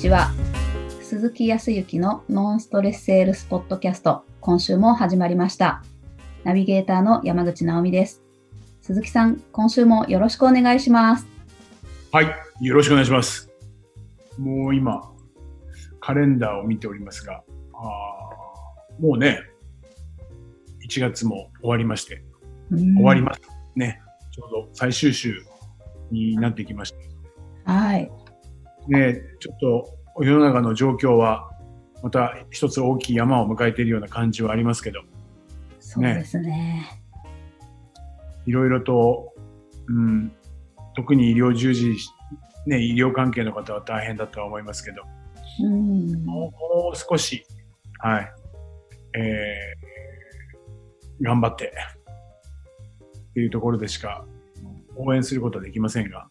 ちは。鈴木康之のノンストレスセールスポッドキャスト、今週も始まりました。ナビゲーターの山口直美です。鈴木さん、今週もよろしくお願いします。はい、よろしくお願いします。もう今、カレンダーを見ておりますが、あーもうね、1月も終わりまして、終わりますね。ちょうど最終週になってきました。はい。ね、ちょっと世の中の状況は、また一つ大きい山を迎えているような感じはありますけど、そうですね。いろいろと、うん、特に医療従事、ね、医療関係の方は大変だとは思いますけど、うん。もうもう少し、はい、えー、頑張って、っていうところでしか応援することはできませんが、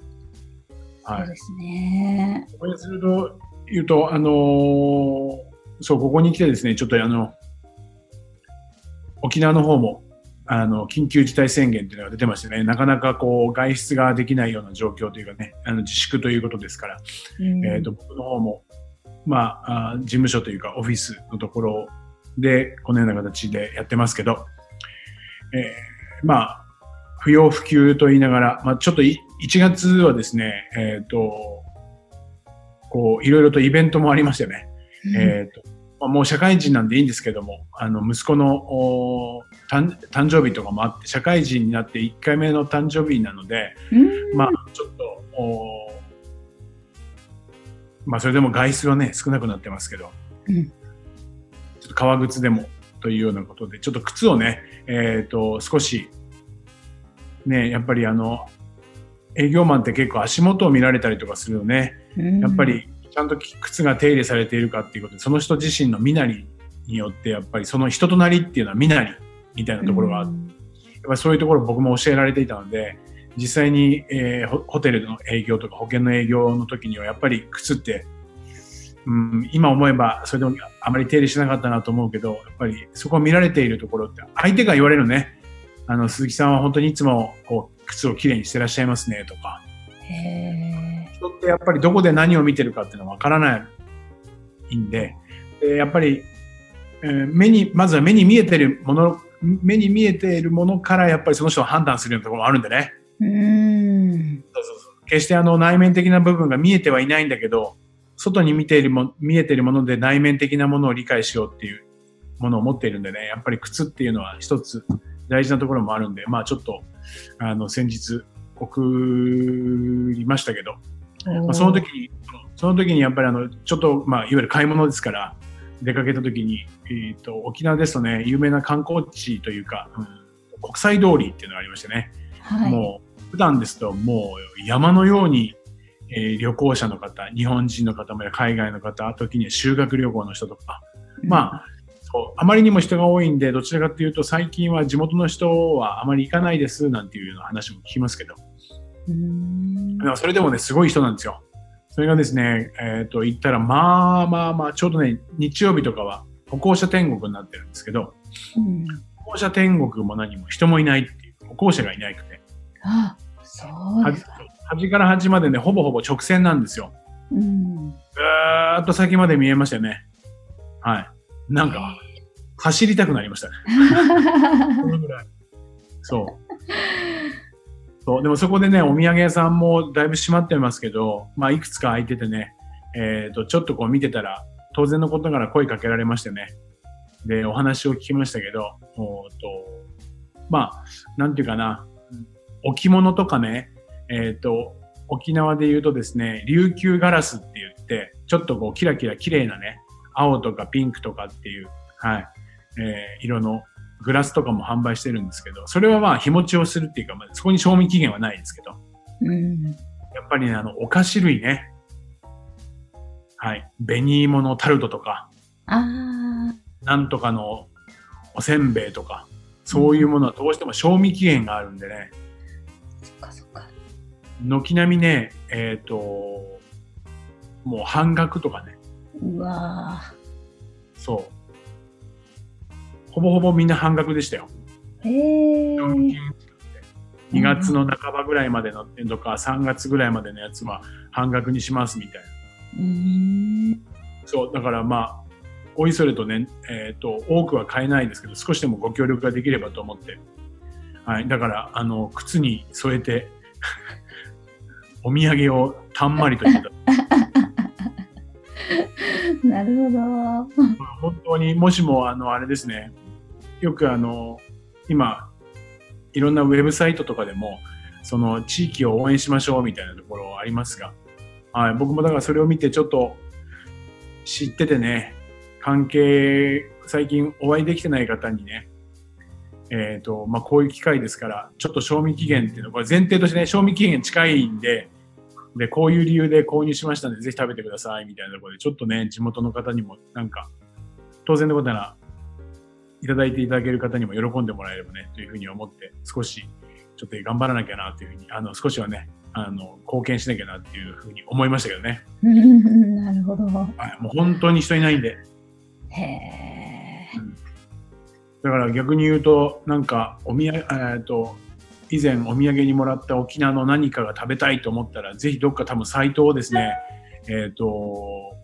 はい。そうですね。応援すると言うと、あのーそう、ここに来てですね、ちょっとあの、沖縄の方も、あの、緊急事態宣言っていうのが出てましてね、なかなかこう、外出ができないような状況というかね、あの自粛ということですから、うんえっ、と、僕の方も、まああ、事務所というかオフィスのところで、このような形でやってますけど、えーまあ、不要不急と言いながら、まあ、ちょっとい1月はですね、えっ、と、こう、いろいろとイベントもありましてね、えっ、と、まあもう社会人なんでいいんですけども、あの、息子のお誕誕生日とかもあって、社会人になって1回目の誕生日なので、うん。まあ、ちょっと、おまあ、それでも外出はね、少なくなってますけど、うん。ちょっと革靴でもというようなことで、ちょっと靴をね、えっ、と、少し、ね、やっぱりあの、営業マンって結構足元を見られたりとかするよね。うんやっぱり、ちゃんと靴が手入れされているかっていうことで、その人自身の身なりによって、やっぱりその人となりっていうのは身なりみたいなところがあって、うんやっぱりそういうところ僕も教えられていたので、実際に、えーホホテルの営業とか保険の営業の時にはやっぱり靴って、うん、今思えばそれでもあまり手入れしなかったなと思うけど、やっぱりそこを見られているところって相手が言われるね。あの、鈴木さんは本当にいつもこう靴をきれいにしてらっしゃいますねとか、へ人ってやっぱりどこで何を見てるかっていうのはわからないんで、でやっぱり、えー目に、まずは目に見えてるもの、目に見えているものからやっぱりその人を判断するようなところもあるんでね。ーうん。そうそうそう。決してあの内面的な部分が見えてはいないんだけど、外に見ているも、見えているもので内面的なものを理解しようっていうものを持っているんでね、やっぱり靴っていうのは一つ大事なところもあるんで、まあちょっと、あの、先日送りましたけど、まあ、その時に、その時にやっぱりあの、ちょっと、まあ、いわゆる買い物ですから、出かけた時に、えっ、と、沖縄ですとね、有名な観光地というか、うん。国際通りっていうのがありましてね、はい。もう、普段ですともう山のように、えー旅行者の方、日本人の方もや海外の方、時には修学旅行の人とか、まあ、そう、あまりにも人が多いんで、どちらかというと最近は地元の人はあまり行かないですなんていうような話も聞きますけど、うん。でもそれでもね、すごい人なんですよ。それがですね、えっ、と、行ったら、まあまあまあ、ちょうどね、日曜日とかは歩行者天国になってるんですけど、うん歩行者天国も何も人もいないっていう、歩行者がいなくて、あ、そうですか。端から端までね、ほぼほぼ直線なんですよ。うん。ずーっと先まで見えましたよね。はい。なんか、走りたくなりましたね。そのぐらい。そう。そう。でもそこでね、お土産屋さんもだいぶ閉まってますけど、まあ、いくつか開いててね、えっ、と、ちょっとこう見てたら、当然のことながら声かけられましてね。で、お話を聞きましたけど、おーと、まあ、なんていうかな、置物とかね、えっ、と、沖縄で言うとですね、琉球ガラスって言って、ちょっとこうキラキラ綺麗なね、青とかピンクとかっていう、はい、えー色のグラスとかも販売してるんですけど、それはまあ日持ちをするっていうか、まあ、そこに賞味期限はないですけど、うん。やっぱりね、あの、お菓子類ね、はい、紅芋のタルトとか、あなんとかのおせんべいとか、そういうものはどうしても賞味期限があるんでね、あ、そっかそっか。軒並みね、えっ、と、もう半額とかね、うわそう。ほぼほぼみんな半額でしたよ。ーへえ。2月の半ばぐらいまでのとか3月ぐらいまでのやつは半額にしますみたいな。うん。そう、だからまあ、おいそれとね、えっ、と、多くは買えないですけど、少しでもご協力ができればと思って。はい。だから、あの、靴に添えて、お土産をたんまりといただいて なるほど。本当にもしもあのあれですねよくあの今いろんなウェブサイトとかでもその地域を応援しましょうみたいなところありますが、はい、僕もだからそれを見てちょっと知っててね関係最近お会いできてない方にねえっ、とまあこういう機会ですからちょっと賞味期限っていうのこれ前提としてね賞味期限近いんでで、こういう理由で購入しましたので、ぜひ食べてください、みたいなところで、ちょっとね、地元の方にも、なんか、当然のことなら、いただいていただける方にも喜んでもらえればね、というふうに思って、少し、ちょっと頑張らなきゃな、というふうに、あの、少しはね、あの、貢献しなきゃな、っていうふうに思いましたけどね。う んなるほど。はい、もう本当に人いないんで。へえ。だから逆に言うと、なんか、おみや、えっと、以前お土産にもらった沖縄の何かが食べたいと思ったら、ぜひどっか多分サイトをですね、えっ、と、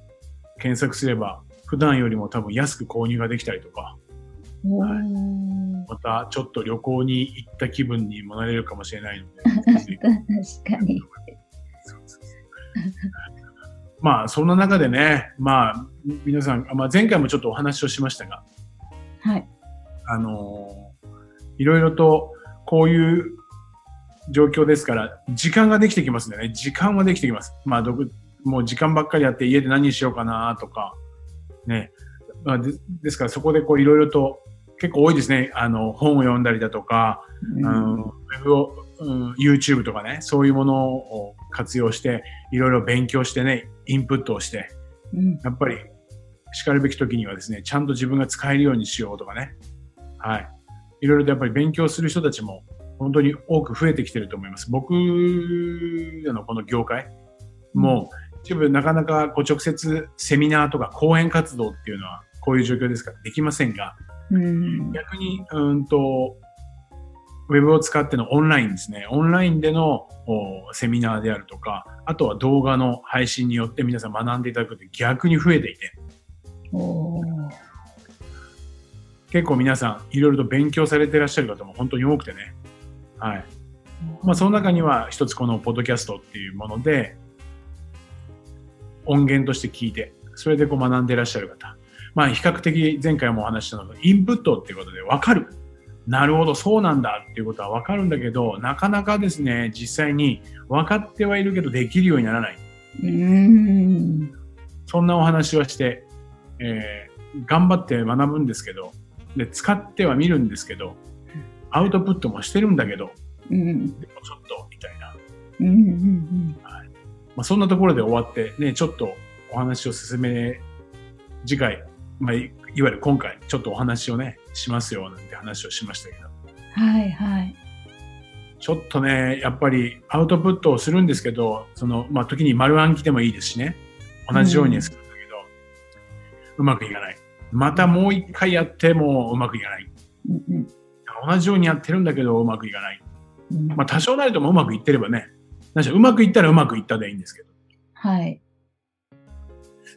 検索すれば、普段よりも多分安く購入ができたりとか、おはいーまたちょっと旅行に行った気分にもなれるかもしれないので、確かに。まあ、そんな中でね、まあ、皆さん、まあ、前回もちょっとお話をしましたが、はい。あのいろいろとこういう状況ですから、時間ができてきますんでね、時間はできてきます。まあ、もう時間ばっかりあって家で何しようかなとか、ね。まあ、でですからそこでこういろいろと結構多いですね。あの、本を読んだりだとか、うんあのウェブを、うん、YouTube とかね、そういうものを活用して、いろいろ勉強してね、インプットをして、うんやっぱり、叱るべき時にはですね、ちゃんと自分が使えるようにしようとかね。はい。いろいろとやっぱり勉強する人たちも本当に多く増えてきてると思います。僕らのこの業界もう一部なかなかこう直接セミナーとか講演活動っていうのはこういう状況ですからできませんが、うん逆に、うんと、ウェブを使ってのオンラインですね。オンラインでのおセミナーであるとか、あとは動画の配信によって皆さん学んでいただくって逆に増えていて、結構皆さんいろいろと勉強されていらっしゃる方も本当に多くてね。はい。まあその中には一つこのポッドキャストっていうもので音源として聞いて、それでこう学んでいらっしゃる方。まあ比較的前回もお話ししたのがインプットっていうことで分かる。なるほど、そうなんだっていうことは分かるんだけど、なかなかですね、実際に分かってはいるけどできるようにならない。うんそんなお話はして、えー頑張って学ぶんですけど、で、使ってはみるんですけど、アウトプットもしてるんだけど、うんでもちょっと、みたいな。うんうんまあ、そんなところで終わって、ね、ちょっとお話を進め、次回、まあ、いいわゆる今回、ちょっとお話をね、しますよ、なんて話をしましたけど、はいはい。ちちょっとね、やっぱりアウトプットをするんですけど、その、まあ、時に丸暗記でもいいですしね、同じようにするんだけど、うまくいかない。またもう一回やってもうまくいかない。うんうん同じようにやってるんだけど、うまくいかない。うんまあ、多少なりともうまくいってればね、うまくいったらうまくいったでいいんですけど、はい。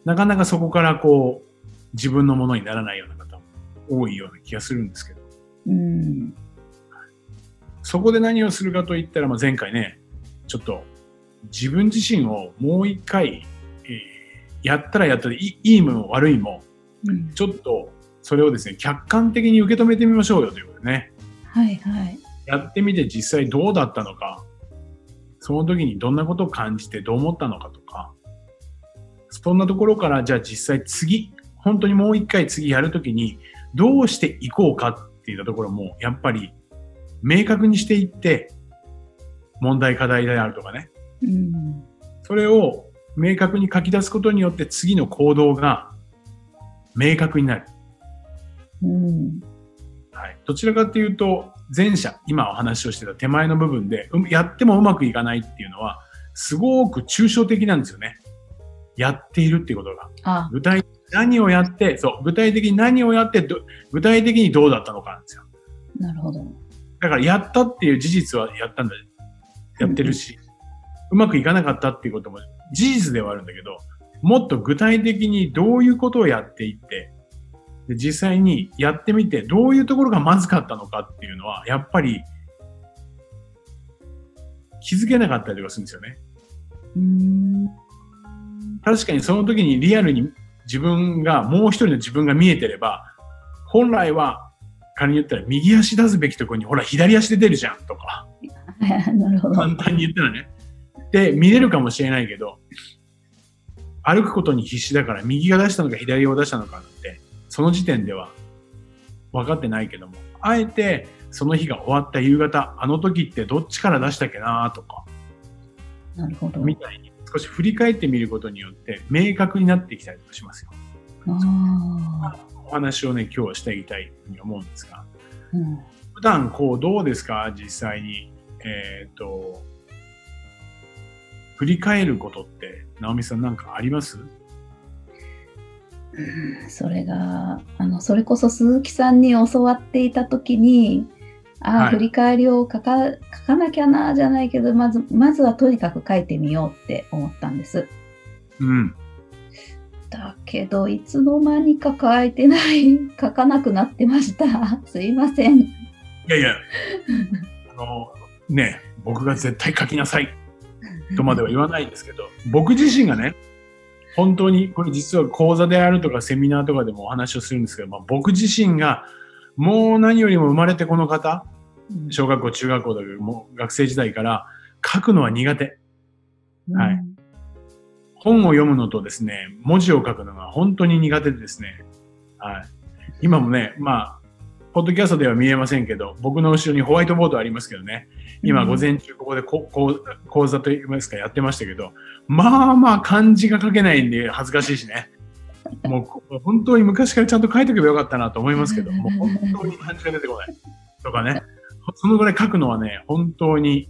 なかなかそこからこう、自分のものにならないような方も多いような気がするんですけど、うんそこで何をするかといったら、まあ、前回ね、ちょっと自分自身をもう一回、えーやったらやったでいいいいも悪いも、うん。ちょっとそれをですね、客観的に受け止めてみましょうよということでね、はいはい。やってみて実際どうだったのか、その時にどんなことを感じてどう思ったのかとか、そんなところからじゃあ実際次、本当にもう一回次やるときにどうしていこうかっていったところもやっぱり明確にしていって問題課題であるとかね、うん。それを明確に書き出すことによって次の行動が明確になる。うんはい、どちらかというと、前者、今お話をしてた手前の部分で、うんやってもうまくいかないっていうのは、すごく抽象的なんですよね。やっているっていうことが。あ、具体的に何をやって、そう、具体的に何をやってど、具体的にどうだったのかなんですよ。なるほど。だから、やったっていう事実はやったんだ、やってるし、うまくいかなかったっていうことも事実ではあるんだけど、もっと具体的にどういうことをやっていって、で実際にやってみて、どういうところがまずかったのかっていうのは、やっぱり気づけなかったりとかするんですよね。うーん。確かにその時にリアルに自分が、もう一人の自分が見えてれば、本来は仮に言ったら右足出すべきところに、ほら左足で出るじゃんとか、なるほど。簡単に言ったらね。で、見れるかもしれないけど、歩くことに必死だから右が出したのか左を出したのかなんて、その時点では分かってないけども、あえてその日が終わった夕方、あの時ってどっちから出したっけなとか、なるほど。みたいに少し振り返ってみることによって明確になってきたりとかしますよ。あお話をね、今日はしていきたいふうに思うんですが、あ。うん。普段こうどうですか？実際に。えっ、と、振り返ることって、直美さんなんかあります？うんそれが、あの、それこそ鈴木さんに教わっていたときに、ああ、はい振り返りを書か書かなきゃな、じゃないけど、まず、まずはとにかく書いてみようって思ったんです。うん。だけど、いつの間にか書いてない、書かなくなってました。すいません。いやいや、あの、ね、僕が絶対書きなさいとまでは言わないんですけど、僕自身がね、本当に、これ実は講座であるとかセミナーとかでもお話をするんですけど、まあ、僕自身がもう何よりも生まれてこの方、小学校、中学校だけど、もう学生時代から書くのは苦手。はい。うん。本を読むのとですね、文字を書くのが本当に苦手でですね、はい。今もね、まあ、ポッドキャストでは見えませんけど、僕の後ろにホワイトボードありますけどね、今うん午前中ここでここ講座といいますかやってましたけど、まあまあ漢字が書けないんで恥ずかしいしね。もうこ本当に昔からちゃんと書いておけばよかったなと思いますけど、もう本当に漢字が出てこない。とかね、そのぐらい書くのはね、本当に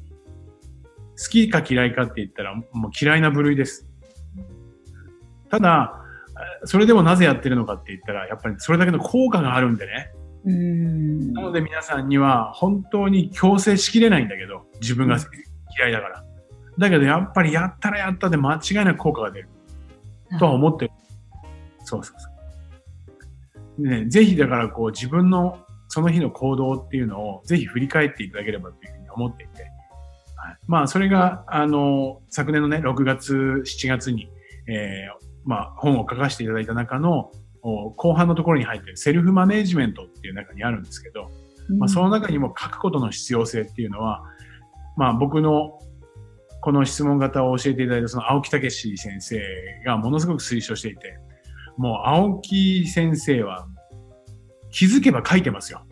好きか嫌いかって言ったらもう嫌いな部類です。ただ、それでもなぜやってるのかって言ったら、やっぱりそれだけの効果があるんでね。うんなので皆さんには本当に強制しきれないんだけど、自分が嫌いだから。だけどやっぱりやったらやったで間違いなく効果が出るとは思ってる。そうそうそう。でね、ぜひだからこう自分のその日の行動っていうのをぜひ振り返っていただければというふうに思っていて。はい、まあそれが、あの、昨年のね、6月、7月に、えーまあ本を書かせていただいた中のお後半のところに入っているセルフマネージメントっていう中にあるんですけど、まあ、その中にも書くことの必要性っていうのは、まあ、僕のこの質問型を教えていただいたその青木武先生がものすごく推奨していて、もう青木先生は気づけば書いてますよ。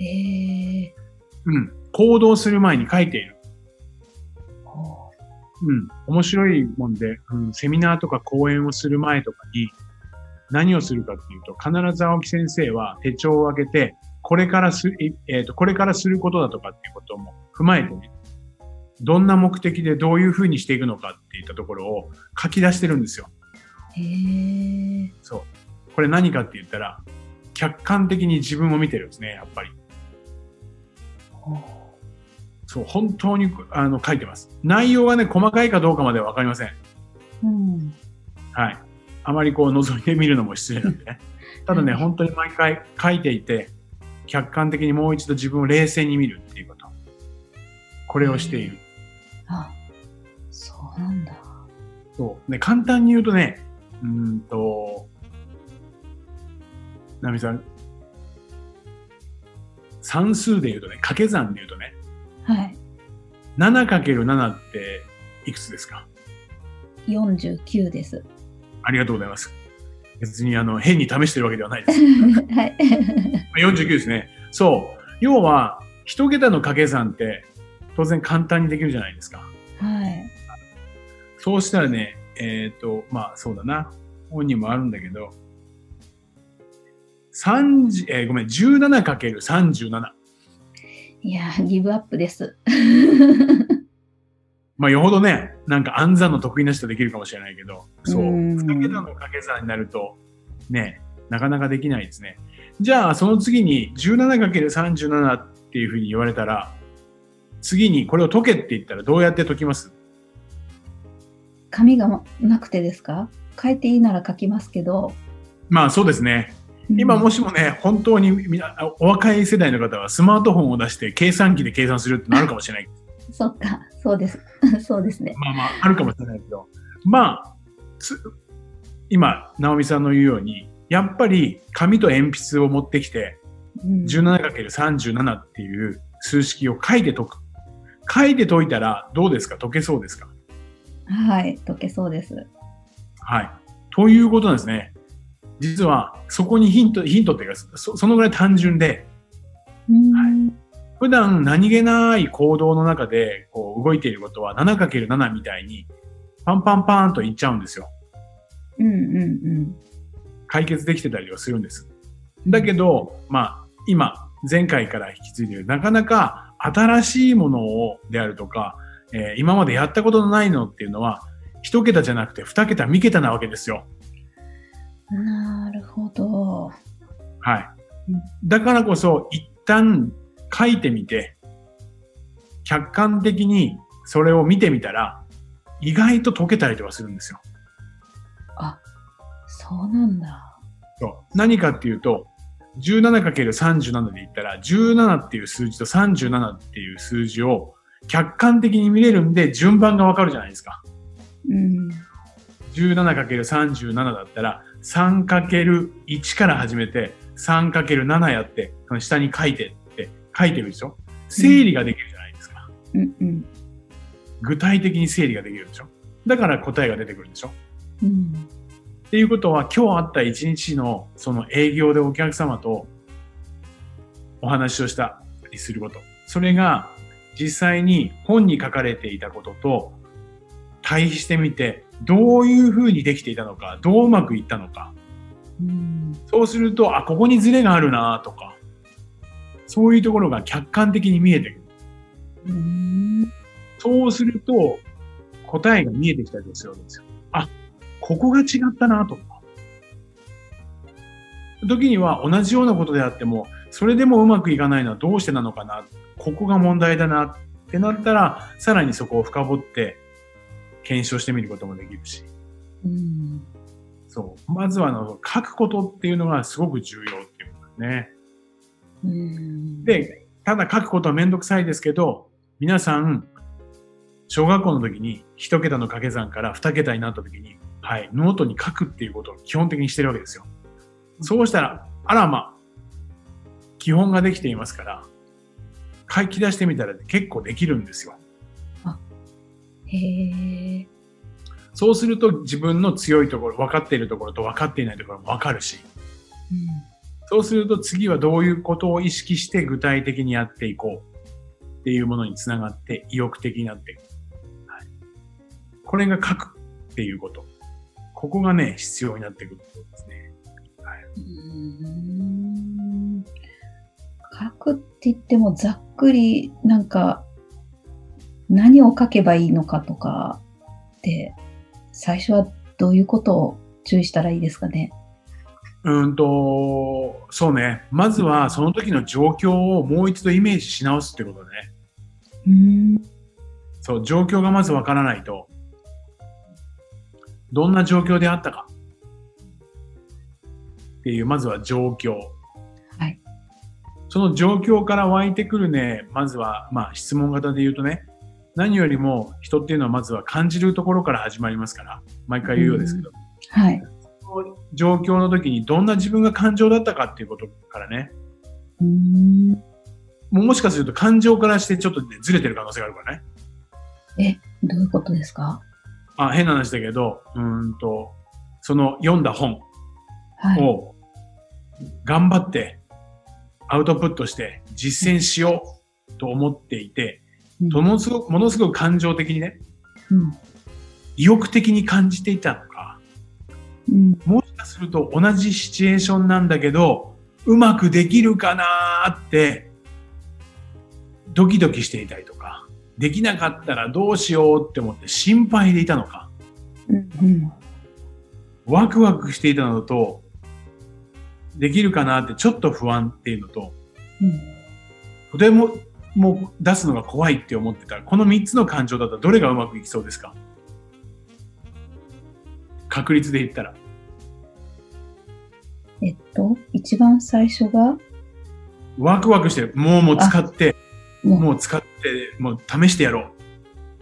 ええうん。行動する前に書いている。ほうん。面白いもんで、うん、セミナーとか講演をする前とかに何をするかっていうと、必ず青木先生は手帳を開けて、これからす、えっ、と、これからすることだとかっていうことも踏まえてね、どんな目的でどういうふうにしていくのかっていったところを書き出してるんですよ。うへえそう。これ何かって言ったら、客観的に自分を見てるんですね、やっぱり。そう、本当にあの書いてます。内容がね、細かいかどうかまではわかりません。うんはい。あまりこう覗いてみるのも失礼なんでね。ただね、はい本当に毎回書いていて、客観的にもう一度自分を冷静に見るっていうこと。これをしている。あそうなんだそう。ね、簡単に言うとね、うーんと、ナミさん、算数で言うとね、掛け算で言うとね、はい 7×7 っていくつですか？49ですありがとうございます。別にあの変に試してるわけではないです。はい49ですね。そう。要は、一桁の掛け算って当然簡単にできるじゃないですか。はいそうしたらね、えっ、と、まあそうだな。本にもあるんだけど、30えーごめん、17×37。いやーギブアップですまあよほどね、なんか暗算の得意な人できるかもしれないけど、そう。うん2桁の掛け算になると、ね、なかなかできないですね。じゃあ、その次に 17×37 っていうふうに言われたら、次にこれを解けって言ったらどうやって解きます？紙がなくてですか？書いていいなら書きますけど。まあそうですね。今もしもね、本当にみなお若い世代の方はスマートフォンを出して計算機で計算するってなるかもしれない。そっか、そうです。そうですね。まあまあ、あるかもしれないけど、まあ、今、直美さんの言うように、やっぱり紙と鉛筆を持ってきて、17×37 っていう数式を書いて解く。書いて解いたらどうですか？解けそうですか？はい、解けそうです。はい。ということなんですね。実は、そこにヒント、ヒントっていうか、そそのぐらい単純で、はい、普段何気ない行動の中でこう動いていることは 7×7 みたいにパンパンパンといっちゃうんですよ。うんうんうん。解決できてたりはするんです。だけど、まあ、今、前回から引き継いでる、なかなか新しいものをであるとか、えー、今までやったことのないのっていうのは、一桁じゃなくて二桁、三桁なわけですよ。なるほど。はい。だからこそ、一旦書いてみて、客観的にそれを見てみたら、意外と解けたりとかするんですよ。あ、そうなんだ。そう。何かっていうと、17×37 で言ったら、17っていう数字と37っていう数字を客観的に見れるんで、順番がわかるじゃないですか。うん。17×37 だったら、3×1 から始めて、3×7 やって、その下に書いて書いてるでしょ？整理ができるじゃないですか。うんうん、具体的に整理ができるでしょ？だから答えが出てくるんでしょ、うん、っていうことは今日あった一日のその営業でお客様とお話をしたりすること。それが実際に本に書かれていたことと対比してみてどういうふうにできていたのか、どううまくいったのか。うん、そうすると、あ、ここにズレがあるなとか、そういうところが客観的に見えてくる。うん、そうすると、答えが見えてきたりするわけですよ。あ、ここが違ったなとか。時には同じようなことであっても、それでもうまくいかないのはどうしてなのかな。ここが問題だなってなったら、さらにそこを深掘って検証してみることもできるし。うん、そう。まずはあの書くことっていうのがすごく重要っていうことですね。うん、で、ただ書くことはめんどくさいですけど、皆さん、小学校の時に一桁の掛け算から二桁になった時に、はい、ノートに書くっていうことを基本的にしてるわけですよ。そうしたら、あらま、基本ができていますから、書き出してみたら結構できるんですよ。へそうすると自分の強いところ、分かっているところと分かっていないところも分かるし、うん、そうすると次はどういうことを意識して具体的にやっていこうっていうものにつながって意欲的になっていく。はい、これが書くっていうこと。ここがね、必要になってくることですね。はい、書くって言ってもざっくりなんか何を書けばいいのかとかって、最初はどういうことを注意したらいいですかね？うんと、そうね。まずはその時の状況をもう一度イメージし直すってことね。うん。そう、状況がまずわからないと、どんな状況であったかっていう、まずは状況。はい。その状況から湧いてくるね、まずは、まあ質問型で言うとね、何よりも人っていうのはまずは感じるところから始まりますから、毎回言うようですけど。はい。状況の時にどんな自分が感情だったかっていうことからね。うん。もしかすると感情からしてちょっと、ね、ずれてる可能性があるからね。え、どういうことですか？あ、変な話だけど、うんと、その読んだ本を頑張ってアウトプットして実践しようと思っていて、ものすごく、ものすごく感情的にね、うん、意欲的に感じていたうん、もしかすると同じシチュエーションなんだけど、うまくできるかなって、ドキドキしていたりとか、できなかったらどうしようって思って心配でいたのか、うんうん、ワクワクしていたのと、できるかなってちょっと不安っていうのと、うん、とてももう出すのが怖いって思ってたら、この3つの感情だったらどれがうまくいきそうですか？確率で言ったら。えっと、一番最初が、ワクワクしてる。もうもう使って、もう使って、もう試してやろ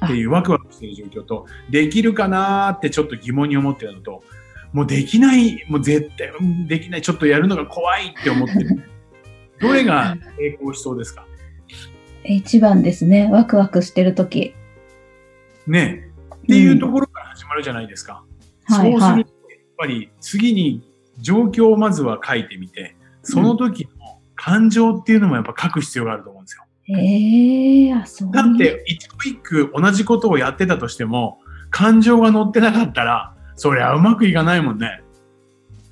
うっていうワクワクしてる状況と、できるかなーってちょっと疑問に思ってるのと、もうできない、もう絶対うんできない、ちょっとやるのが怖いって思ってる。どれが成功しそうですか？一番ですね。ワクワクしてるとき。ねえ。っていうところから始まるじゃないですか。はいはい。そうすると、やっぱり次に状況をまずは書いてみて、その時の感情っていうのもやっぱ書く必要があると思うんですよ。ええあ、そう。だって、一個一句同じことをやってたとしても、感情が乗ってなかったら、そりゃうまくいかないもんね。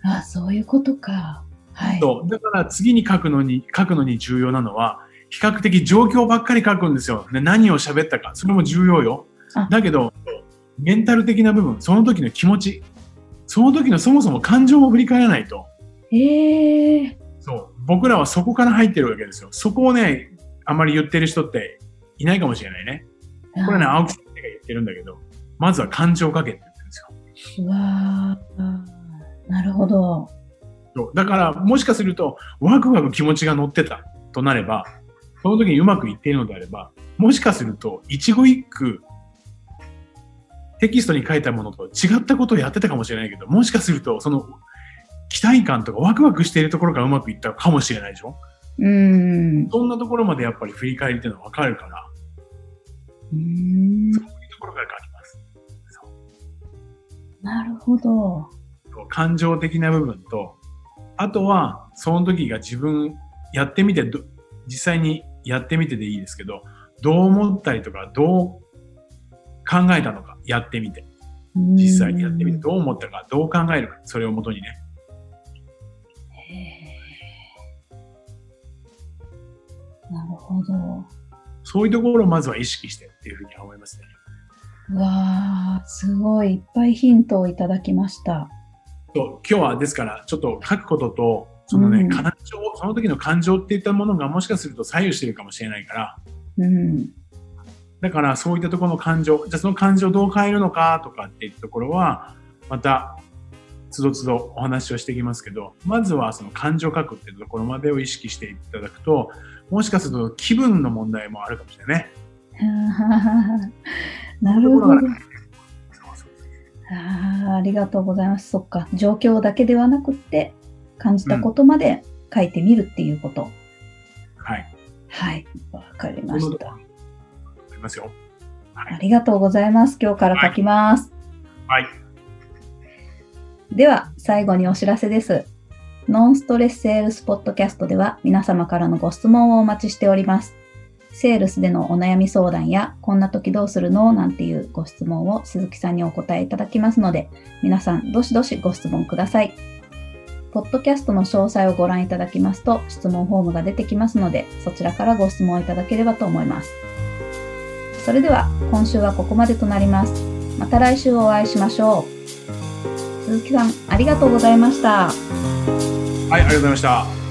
あ、そういうことか。はい。そう。だから次に書くのに、書くのに重要なのは、比較的状況ばっかり書くんですよ。で何を喋ったか。それも重要よあ。だけど、メンタル的な部分、その時の気持ち、その時のそもそも感情も振り返らないと、ええそう。僕らはそこから入ってるわけですよ。そこをね、あまり言ってる人っていないかもしれないね。これね、青木先生が言ってるんだけど、まずは感情を書けって言ってるんですよ。うわーなるほど。そうだから、もしかすると、ワクワク気持ちが乗ってたとなれば、その時にうまくいっているのであれば、もしかすると、一語一句、テキストに書いたものと違ったことをやってたかもしれないけど、もしかすると、その、期待感とかワクワクしているところがうまくいったかもしれないでしょ？うーん。そんなところまでやっぱり振り返りっていうのはわかるから、うーんそういうところから書きます。なるほど。感情的な部分と、あとは、その時が自分、やってみてど、実際にやってみてでいいですけど、どう思ったりとか、どう考えたのか、やってみて。実際にやってみて、どう思ったか、どう考えるか、それをもとにね。なるほど。そういうところをまずは意識してっていうふうには思いますね。うわーすごいいっぱいヒントをいただきました。今日はですから、ちょっと書くことと、そのね、うん感情、その時の感情っていったものがもしかすると左右してるかもしれないから、うん。だからそういったところの感情、じゃあその感情をどう変えるのかとかっていったところは、また、つどつどお話をしていきますけど、まずはその感情を書くっていうところまでを意識していただくと、もしかすると気分の問題もあるかもしれないね。なるほど。あーありがとうございます。そっか。状況だけではなくって、感じたことまで書いてみるっていうこと。はい。はい。わかりました。ありますよ。はあい。りがとうございます。今日から書きます。はい。では、最後にお知らせです。ノンストレスセールスポッドキャストでは皆様からのご質問をお待ちしております。セールスでのお悩み相談や、こんな時どうするの？なんていうご質問を鈴木さんにお答えいただきますので、皆さんどしどしご質問ください。ポッドキャストの詳細をご覧いただきますと、質問フォームが出てきますので、そちらからご質問いただければと思います。それでは、今週はここまでとなります。また来週お会いしましょう。鈴木さん、ありがとうございました。はい、ありがとうございました。